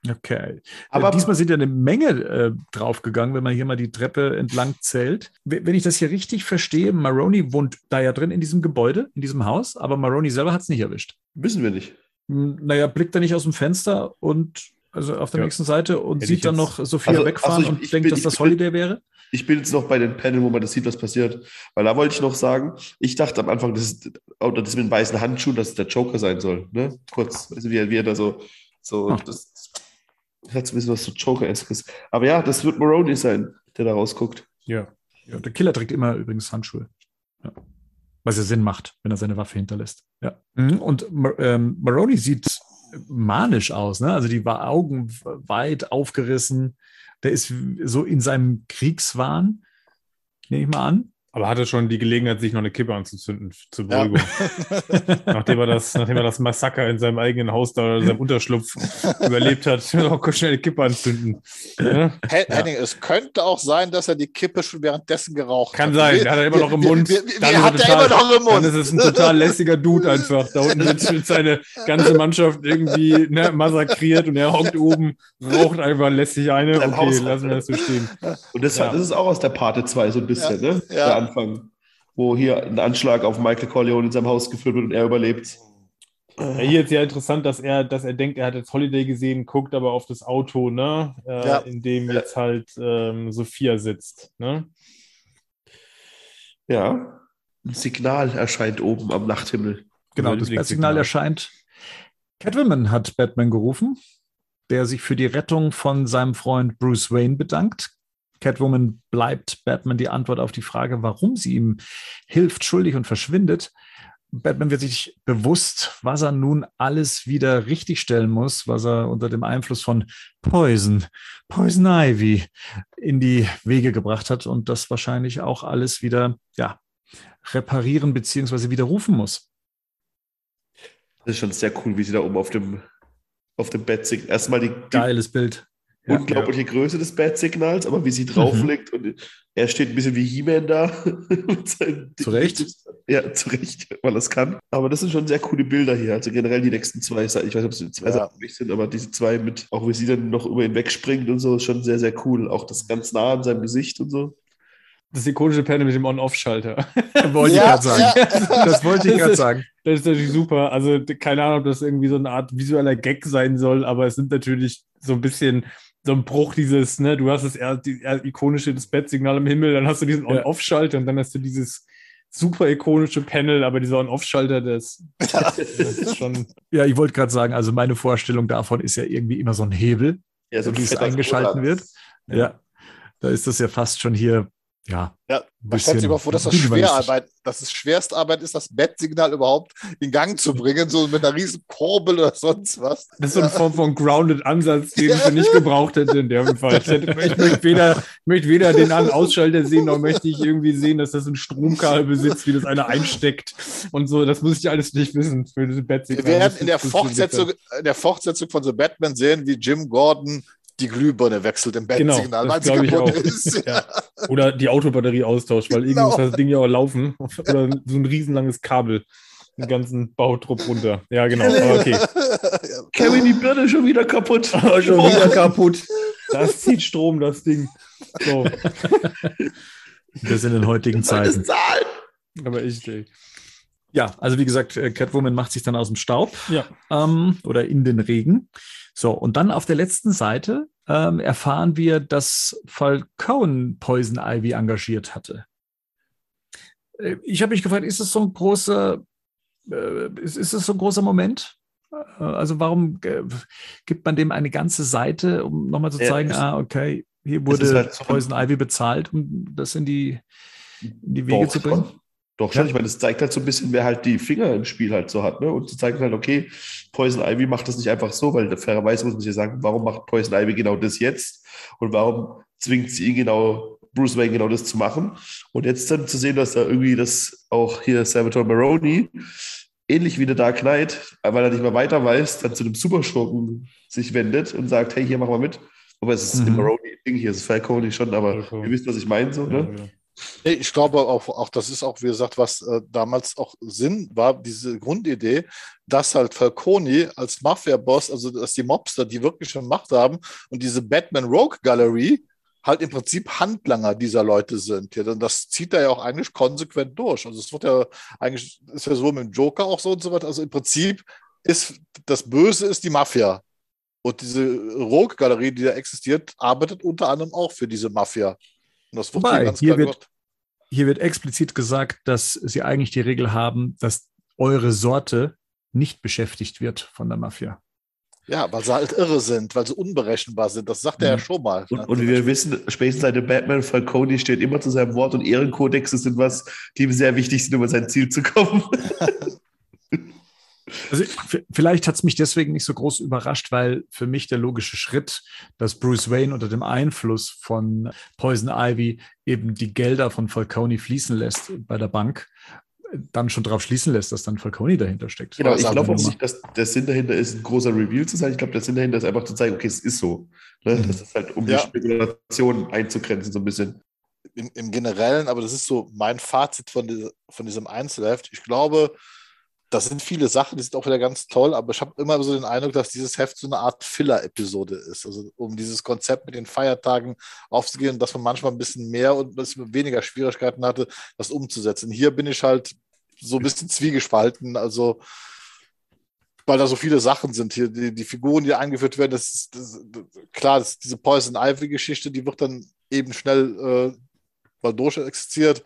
Okay. Aber diesmal sind ja eine Menge äh, draufgegangen, wenn man hier mal die Treppe entlang zählt. Wenn ich das hier richtig verstehe, Maroney wohnt da ja drin in diesem Gebäude, in diesem Haus, aber Maroney selber hat es nicht erwischt. Wissen wir nicht. Naja, blickt er nicht aus dem Fenster und also auf der ja. nächsten Seite und Hätte sieht dann noch Sophia also, wegfahren also ich, und ich denkt, bin, dass das Holiday wäre? Ich bin jetzt noch bei den Panel, wo man das sieht, was passiert. Weil da wollte ich noch sagen, ich dachte am Anfang, das ist, oder das mit den weißen Handschuhen, dass es der Joker sein soll. Ne? Kurz, also wie, wie er da so, so ah. das, das hat so ein bisschen was so Joker-eskes. Aber ja, das wird Maroney sein, der da rausguckt. Ja. ja. Der Killer trägt immer übrigens Handschuhe. Ja. Was ja Sinn macht, wenn er seine Waffe hinterlässt. Ja. Mhm. Und ähm, Maroney sieht manisch aus. Ne? Also die war Augen weit aufgerissen. Der ist so in seinem Kriegswahn, nehme ich mal an. Aber hatte schon die Gelegenheit, sich noch eine Kippe anzuzünden zur Beruhigung. Ja. nachdem, er das, nachdem er das Massaker in seinem eigenen Haus da oder seinem Unterschlupf überlebt hat, auch kurz schnell eine Kippe anzünden. Ja? Henning, ja. es könnte auch sein, dass er die Kippe schon währenddessen geraucht Kann hat. Kann sein, hat er immer noch im Mund. Wir, wir, wir hat er immer noch im Mund. Dann ist es ein total lässiger Dude einfach. Da unten wird seine ganze Mannschaft irgendwie ne, massakriert und er hockt oben, raucht einfach lässig eine. Okay, lassen wir das so stehen. Und das, das ist auch aus der Parte 2 so ein bisschen, ne? Ja. Anfang, wo hier ein Anschlag auf Michael Corleone in seinem Haus geführt wird und er überlebt. Ja, hier ist ja interessant, dass er, dass er denkt, er hat jetzt Holiday gesehen, guckt aber auf das Auto, ne, äh, ja. in dem jetzt halt ähm, Sophia sitzt. Ne? Ja, ein Signal erscheint oben am Nachthimmel. Genau, das Signal erscheint. Catwoman hat Batman gerufen, der sich für die Rettung von seinem Freund Bruce Wayne bedankt. Catwoman bleibt Batman die Antwort auf die Frage, warum sie ihm hilft, schuldig und verschwindet. Batman wird sich bewusst, was er nun alles wieder richtigstellen muss, was er unter dem Einfluss von Poison, Poison Ivy in die Wege gebracht hat und das wahrscheinlich auch alles wieder, ja, reparieren bzw. widerrufen muss. Das ist schon sehr cool, wie sie da oben auf dem, auf dem Bett singt. Erstmal die, die Geiles Bild ja, unglaubliche ja. Größe des Bat-Signals, aber wie sie drauflegt mhm. und er steht ein bisschen wie He-Man da. zu Recht? Ja, zu Recht, weil er es kann. Aber das sind schon sehr coole Bilder hier. Also generell die nächsten zwei, ich weiß nicht, ob es zwei ja. Sachen sind, aber diese zwei mit, auch wie sie dann noch über ihn wegspringt und so, ist schon sehr, sehr cool. Auch das ganz nah an seinem Gesicht und so. Das ikonische Panel mit dem On-Off-Schalter. wollte ja, ich gerade sagen. Ja. Das wollte ich gerade sagen. Das ist natürlich super. Also keine Ahnung, ob das irgendwie so eine Art visueller Gag sein soll, aber es sind natürlich so ein bisschen so ein Bruch dieses, ne, du hast das eher, die, eher ikonische das Bettsignal im Himmel, dann hast du diesen On-Off-Schalter und dann hast du dieses super ikonische Panel, aber dieser On-Off-Schalter, das, das, ist schon. Ja, ich wollte gerade sagen, also meine Vorstellung davon ist ja irgendwie immer so ein Hebel, ja, so wie es eingeschalten wird. Ja. da ist das ja fast schon hier ja. Ja, man stellt sich mal vor, dass das Schwerarbeit, dass es Schwerstarbeit ist, das Bettsignal überhaupt in Gang zu bringen, so mit einer riesen Kurbel oder sonst was. Das ist so eine Form von Grounded-Ansatz, den ja. ich nicht gebraucht hätte in dem Fall. Ich, hätte, ich möchte, weder, möchte weder den An Ausschalter sehen, noch möchte ich irgendwie sehen, dass das ein Stromkabel besitzt, wie das einer einsteckt und so. Das muss ich alles nicht wissen für diese Bettsignal. Wir werden in der, Fortsetzung, in der Fortsetzung von The Batman sehen, wie Jim Gordon die Glühbirne wechselt im Bettsignal, genau, weil sie kaputt ist. Ja. Oder die Autobatterie austauscht, weil genau. irgendwie muss das Ding ja auch laufen. Oder so ein riesenlanges Kabel den ganzen Bautrupp runter. Ja, genau. Aber okay. Kevin, die Birne schon wieder kaputt. Schon wieder kaputt. Das zieht Strom, das Ding. So. Wir sind in heutigen Zeiten. Aber ich, ey. Ja, also wie gesagt, äh, Catwoman macht sich dann aus dem Staub ja. ähm, oder in den Regen. So, und dann auf der letzten Seite ähm, erfahren wir, dass Falcone Poison Ivy engagiert hatte. Äh, Ich habe mich gefragt, ist es so ein großer, äh, ist, ist es so ein großer Moment? Äh, Also warum äh, gibt man dem eine ganze Seite, um nochmal zu Ja, zeigen, es- ah, okay, hier wurde halt so Poison Ivy bezahlt, um das in die, in die Wege zu bringen? Doch schon, Ja. ich meine, das zeigt halt so ein bisschen, wer halt die Finger im Spiel halt so hat, ne? Und zu zeigen halt, okay, Poison Ivy macht das nicht einfach so, weil fairerweise muss man sich sagen, warum macht Poison Ivy genau das jetzt? Und warum zwingt sie ihn genau, Bruce Wayne genau das zu machen? Und jetzt dann zu sehen, dass da irgendwie das auch hier Salvatore Maroni, ähnlich wie der Dark Knight, weil er nicht mehr weiter weiß, dann zu dem Superschurken sich wendet und sagt, hey, hier mach mal mit. Aber es ist Mhm. Maroni-Ding hier, es ist Falcone schon, aber Falcone. ihr wisst, was ich meine, so, ne? Nee, Ich glaube auch, auch, das ist auch, wie gesagt, was äh, damals auch Sinn war, diese Grundidee, dass halt Falcone als Mafia-Boss, also dass die Mobster, die wirklich schon Macht haben und diese Batman-Rogue-Galerie halt im Prinzip Handlanger dieser Leute sind. Ja, denn das zieht er ja auch eigentlich konsequent durch. Also es wird ja eigentlich, ist ja so mit dem Joker auch so und so weiter. Also im Prinzip ist das Böse ist die Mafia. Und diese Rogue-Galerie, die da existiert, arbeitet unter anderem auch für diese Mafia. Und das hier ganz hier klar wird- gemacht. Hier wird explizit gesagt, dass sie eigentlich die Regel haben, dass eure Sorte nicht beschäftigt wird von der Mafia. Ja, weil sie halt irre sind, weil sie unberechenbar sind. Das sagt er ja Mhm. schon mal. Und, und wie wir wissen, spätestens seit dem Batman, Falcone steht immer zu seinem Wort und Ehrenkodexe sind was, die ihm sehr wichtig sind, um an sein Ziel zu kommen. Also vielleicht hat es mich deswegen nicht so groß überrascht, weil für mich der logische Schritt, dass Bruce Wayne unter dem Einfluss von Poison Ivy eben die Gelder von Falcone fließen lässt bei der Bank, dann schon darauf schließen lässt, dass dann Falcone dahinter steckt. Genau, ich glaube auch nicht, dass der Sinn dahinter ist, ein großer Reveal zu sein. Ich glaube, der Sinn dahinter ist einfach zu zeigen, okay, es ist so. Ne? Mhm. Das ist halt, um Ja. die Spekulation einzugrenzen, so ein bisschen. Im, Im Generellen, aber das ist so mein Fazit von, dieser, von diesem Einzelheft. Ich glaube, das sind viele Sachen, die sind auch wieder ganz toll, aber ich habe immer so den Eindruck, dass dieses Heft so eine Art Filler-Episode ist. Also um dieses Konzept mit den Feiertagen aufzugehen, dass man manchmal ein bisschen mehr und ein bisschen weniger Schwierigkeiten hatte, das umzusetzen. Hier bin ich halt so ein bisschen zwiegespalten. Also weil da so viele Sachen sind hier, die, die Figuren, die eingeführt werden, das ist, das, klar, das, diese Poison Ivy-Geschichte, die wird dann eben schnell äh, mal durch existiert,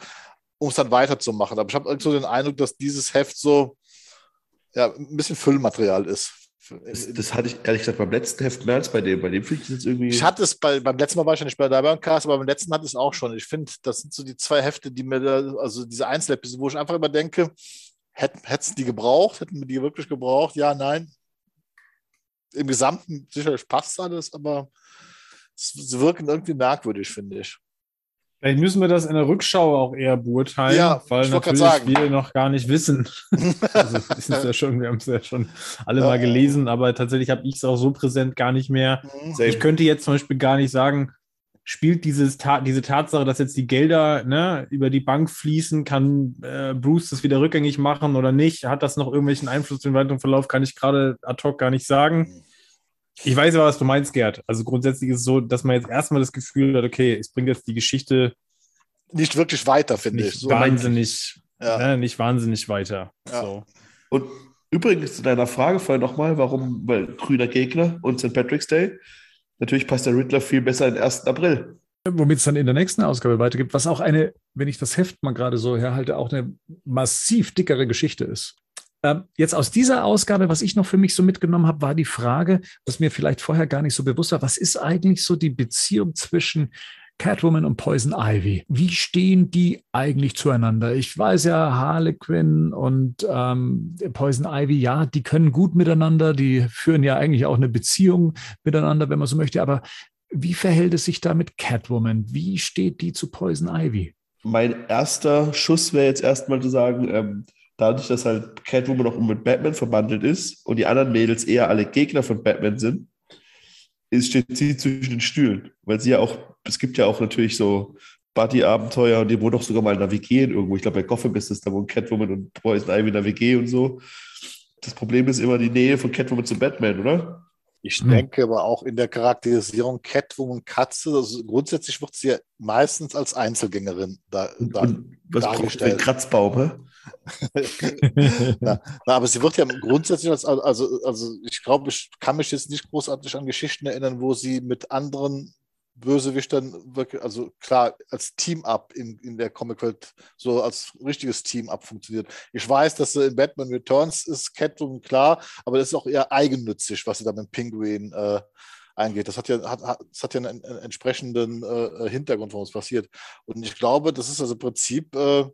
um es dann weiterzumachen. Aber ich habe so den Eindruck, dass dieses Heft so ja, ein bisschen Füllmaterial ist. Das, das hatte ich ehrlich gesagt beim letzten Heft mehr als bei dem. Bei dem finde ich jetzt irgendwie. Ich hatte es bei, beim letzten Mal war ich ja nicht bei der Cast, aber beim letzten hatte ich es auch schon. Ich finde, das sind so die zwei Hefte, die mir da, also diese Einzelepisode, wo ich einfach immer denke, hätten es die gebraucht, hätten wir die wirklich gebraucht? Ja, nein. Im Gesamten sicherlich passt alles, aber sie wirken irgendwie merkwürdig, finde ich. Vielleicht müssen wir das in der Rückschau auch eher beurteilen, Ja, weil natürlich wir noch gar nicht wissen. also, es ja schon, wir haben es ja schon alle mal Ja. gelesen, aber tatsächlich habe ich es auch so präsent gar nicht mehr. Same. Ich könnte jetzt zum Beispiel gar nicht sagen, spielt dieses Ta diese Tatsache, dass jetzt die Gelder ne, über die Bank fließen, kann äh, Bruce das wieder rückgängig machen oder nicht? Hat das noch irgendwelchen Einfluss auf den weiteren Verlauf? Kann ich gerade ad hoc gar nicht sagen. Ich weiß aber, was du meinst, Gerd. Also grundsätzlich ist es so, dass man jetzt erstmal das Gefühl hat, okay, es bringt jetzt die Geschichte Nicht wirklich weiter, finde ich. nicht So wahnsinnig, Ja. ne, nicht wahnsinnig weiter. Ja. So. Und übrigens zu deiner Frage vorhin nochmal, warum, weil grüner Gegner und St. Patrick's Day. Natürlich passt der Riddler viel besser in den 1. April. Womit es dann in der nächsten Ausgabe weitergeht, was auch eine, wenn ich das Heft mal gerade so herhalte, auch eine massiv dickere Geschichte ist. Ähm, jetzt aus dieser Ausgabe, was ich noch für mich so mitgenommen habe, war die Frage, was mir vielleicht vorher gar nicht so bewusst war, was ist eigentlich so die Beziehung zwischen Catwoman und Poison Ivy? Wie stehen die eigentlich zueinander? Ich weiß ja, Harlequin und ähm, Poison Ivy, ja, die können gut miteinander, die führen ja eigentlich auch eine Beziehung miteinander, wenn man so möchte, aber wie verhält es sich da mit Catwoman? Wie steht die zu Poison Ivy? Mein erster Schuss wäre jetzt erstmal zu sagen, ähm, dadurch, dass halt Catwoman auch mit Batman verbandelt ist und die anderen Mädels eher alle Gegner von Batman sind, ist, steht sie zwischen den Stühlen. Weil sie ja auch, es gibt ja auch natürlich so Buddy-Abenteuer und die wohnen doch sogar mal in der WG in irgendwo. Ich glaube, bei Gotham ist es da, wo Catwoman und Poison Ivy in der WG und so. Das Problem ist immer die Nähe von Catwoman zu Batman, oder? Ich Hm. denke aber auch in der Charakterisierung Catwoman Katze, also grundsätzlich wird sie ja meistens als Einzelgängerin da, da, und was braucht dargestellt. ein Kratzbaum, hä? Na, na, aber sie wird ja grundsätzlich als, also, also ich glaube, ich kann mich jetzt nicht großartig an Geschichten erinnern, wo sie mit anderen Bösewichtern wirklich, also klar, als Team-Up in, in der Comic-Welt so als richtiges Team-Up funktioniert. Ich weiß, dass sie in Batman Returns ist Catwoman klar, aber das ist auch eher eigennützig, was sie da mit Penguin äh, eingeht. Das hat ja, hat, hat, das hat ja einen, einen entsprechenden äh, Hintergrund, warum es passiert. Und ich glaube, das ist also im Prinzip äh,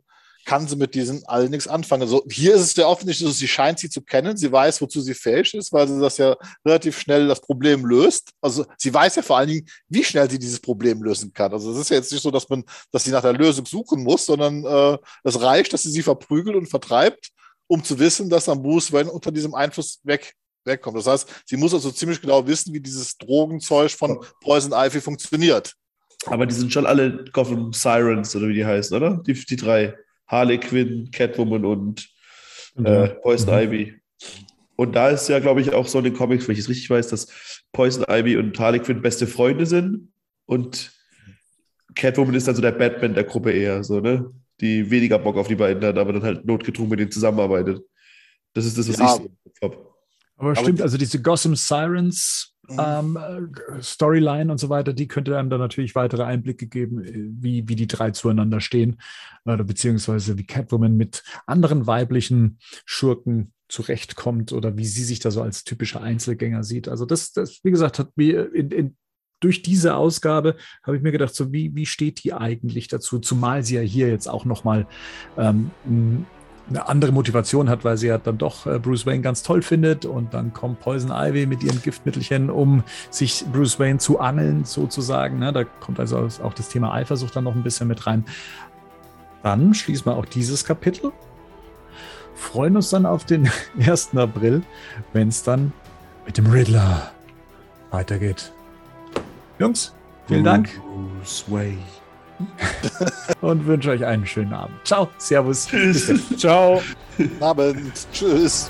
kann sie mit diesen allen nichts anfangen. Also hier ist es ja offensichtlich so, sie scheint sie zu kennen, sie weiß, wozu sie fähig ist, weil sie das ja relativ schnell das Problem löst. Also sie weiß ja vor allen Dingen, wie schnell sie dieses Problem lösen kann. Also es ist ja jetzt nicht so, dass man, dass sie nach der Lösung suchen muss, sondern äh, es reicht, dass sie sie verprügelt und vertreibt, um zu wissen, dass am Bruce Wayne unter diesem Einfluss weg wegkommt. Das heißt, sie muss also ziemlich genau wissen, wie dieses Drogenzeug von Poison Ivy funktioniert. Aber die sind schon alle Gotham Sirens oder wie die heißen, oder? Die, die drei. Harley Quinn, Catwoman und äh, Poison mhm. Ivy. Und da ist ja, glaube ich, auch so in den Comics, wenn ich es richtig weiß, dass Poison Ivy und Harley Quinn beste Freunde sind und Catwoman ist dann so der Batman der Gruppe eher, so, ne? Die weniger Bock auf die beiden hat, aber dann halt notgedrungen mit denen zusammenarbeitet. Das ist das, was ja. ich habe. Aber, aber stimmt, also diese Gotham Sirens. Ähm, äh, Storyline und so weiter, die könnte einem dann natürlich weitere Einblicke geben, äh, wie, wie die drei zueinander stehen, oder beziehungsweise wie Catwoman mit anderen weiblichen Schurken zurechtkommt oder wie sie sich da so als typischer Einzelgänger sieht. Also das, das wie gesagt, hat mir in, in durch diese Ausgabe habe ich mir gedacht, so wie, wie steht die eigentlich dazu? Zumal sie ja hier jetzt auch nochmal ähm, eine andere Motivation hat, weil sie ja dann doch äh, Bruce Wayne ganz toll findet und dann kommt Poison Ivy mit ihren Giftmittelchen, um sich Bruce Wayne zu angeln, sozusagen. Ne? Da kommt also auch das Thema Eifersucht dann noch ein bisschen mit rein. Dann schließen wir auch dieses Kapitel, freuen uns dann auf den 1. April, wenn es dann mit dem Riddler weitergeht. Jungs, vielen Dank. Bruce Wayne. und wünsche euch einen schönen Abend. Ciao, Servus. Tschüss. Ciao. Abend. Tschüss.